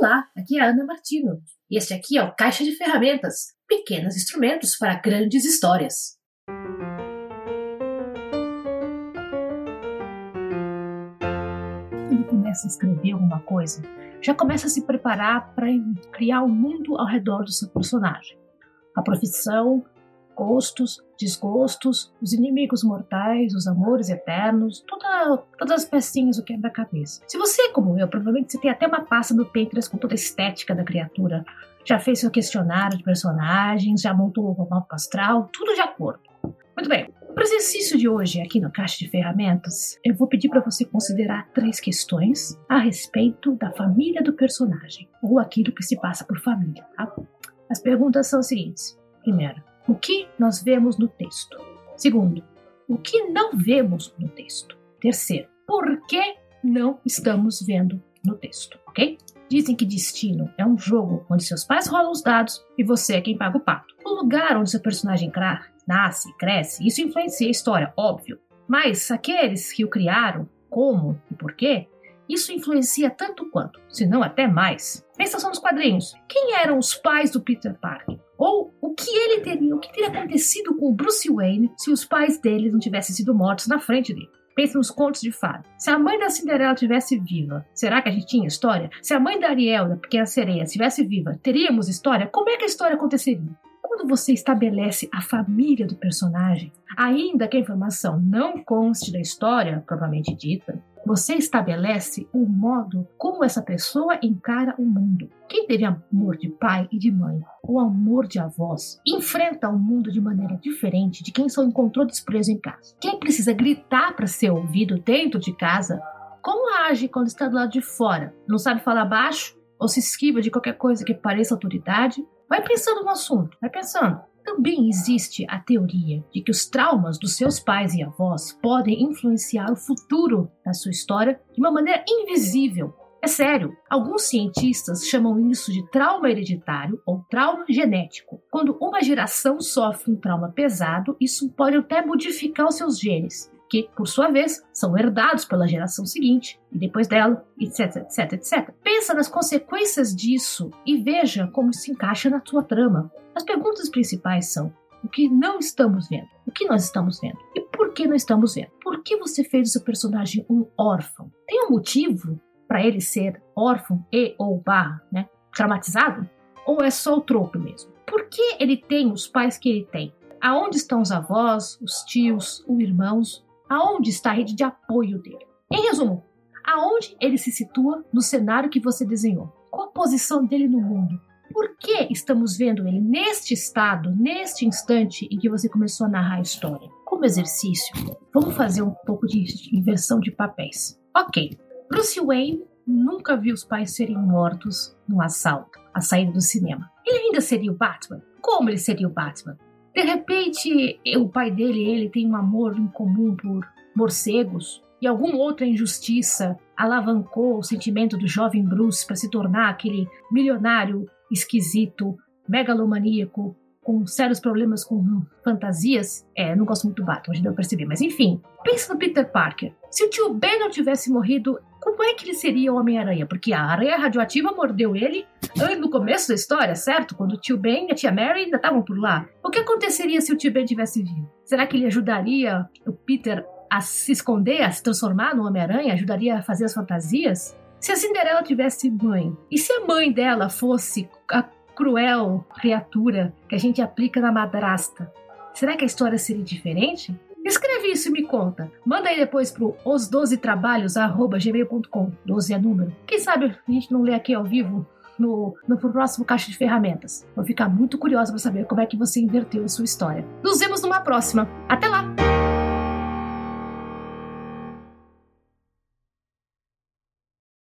Olá, aqui é a Ana Martino e este aqui é o Caixa de Ferramentas pequenos instrumentos para grandes histórias. Quando começa a escrever alguma coisa, já começa a se preparar para criar um mundo ao redor do seu personagem. A profissão, gostos, desgostos, os inimigos mortais, os amores eternos, toda, todas as pecinhas do quebra-cabeça. Se você, como eu, provavelmente você tem até uma pasta no Pinterest com toda a estética da criatura, já fez seu questionário de personagens, já montou o mapa astral, tudo de acordo. Muito bem. Para o exercício de hoje, aqui no Caixa de Ferramentas, eu vou pedir para você considerar três questões a respeito da família do personagem, ou aquilo que se passa por família. Tá? As perguntas são as seguintes: primeiro, o que nós vemos no texto. Segundo, o que não vemos no texto. Terceiro, por que não estamos vendo no texto, ok? Dizem que destino é um jogo onde seus pais rolam os dados e você é quem paga o pato. O lugar onde seu personagem nasce, cresce, isso influencia a história, óbvio. Mas aqueles que o criaram, como e por quê, isso influencia tanto quanto, se não até mais. Pensa só nos quadrinhos. Quem eram os pais do Peter Parker? Ou o que ele teria, o que teria acontecido com o Bruce Wayne se os pais dele não tivessem sido mortos na frente dele? Pensa nos contos de fada. Se a mãe da Cinderela tivesse viva, será que a gente tinha história? Se a mãe da Ariel, da Pequena Sereia, estivesse viva, teríamos história? Como é que a história aconteceria? Quando você estabelece a família do personagem, ainda que a informação não conste da história propriamente dita, você estabelece o modo como essa pessoa encara o mundo. Quem teve amor de pai e de mãe, ou amor de avós, enfrenta o mundo de maneira diferente de quem só encontrou desprezo em casa. Quem precisa gritar para ser ouvido dentro de casa, como age quando está do lado de fora? Não sabe falar baixo? Ou se esquiva de qualquer coisa que pareça autoridade? Vai pensando no assunto, vai pensando. Também existe a teoria de que os traumas dos seus pais e avós podem influenciar o futuro da sua história de uma maneira invisível. É sério, alguns cientistas chamam isso de trauma hereditário ou trauma genético. Quando uma geração sofre um trauma pesado, isso pode até modificar os seus genes, que, por sua vez, são herdados pela geração seguinte e depois dela, etc, etc, etc. Pensa nas consequências disso e veja como se encaixa na sua trama. As perguntas principais são: o que não estamos vendo? O que nós estamos vendo? E por que não estamos vendo? Por que você fez o seu personagem um órfão? Tem um motivo para ele ser órfão e ou barra, né? Traumatizado? Ou é só o troco mesmo? Por que ele tem os pais que ele tem? Aonde estão os avós, os tios, os irmãos? Aonde está a rede de apoio dele? Em resumo, aonde ele se situa no cenário que você desenhou? Qual a posição dele no mundo? Por que estamos vendo ele neste estado, neste instante em que você começou a narrar a história? Como exercício, vamos fazer um pouco de inversão de papéis. Ok, Bruce Wayne nunca viu os pais serem mortos num assalto, a saída do cinema. Ele ainda seria o Batman? Como ele seria o Batman? De repente, o pai dele e ele têm um amor em comum por morcegos e alguma outra injustiça alavancou o sentimento do jovem Bruce para se tornar aquele milionário esquisito, megalomaníaco, com sérios problemas com fantasias. É, não gosto muito do Batman, já deu pra perceber, mas enfim. Pensa no Peter Parker. Se o tio Ben não tivesse morrido, como é que ele seria o Homem-Aranha? Porque a aranha radioativa mordeu ele no começo da história, certo? Quando o tio Ben e a tia Mary ainda estavam por lá. O que aconteceria se o tio Ben tivesse vivo? Será que ele ajudaria o Peter a se esconder, a se transformar no Homem-Aranha? Ajudaria a fazer as fantasias? Se a Cinderela tivesse mãe, e se a mãe dela fosse a cruel criatura que a gente aplica na madrasta, será que a história seria diferente? Escreve isso e me conta. Manda aí depois pro os12trabalhos@gmail.com. 12 é número. Quem sabe a gente não lê aqui ao vivo no, no próximo caixa de ferramentas. Vou ficar muito curiosa para saber como é que você inverteu a sua história. Nos vemos numa próxima. Até lá!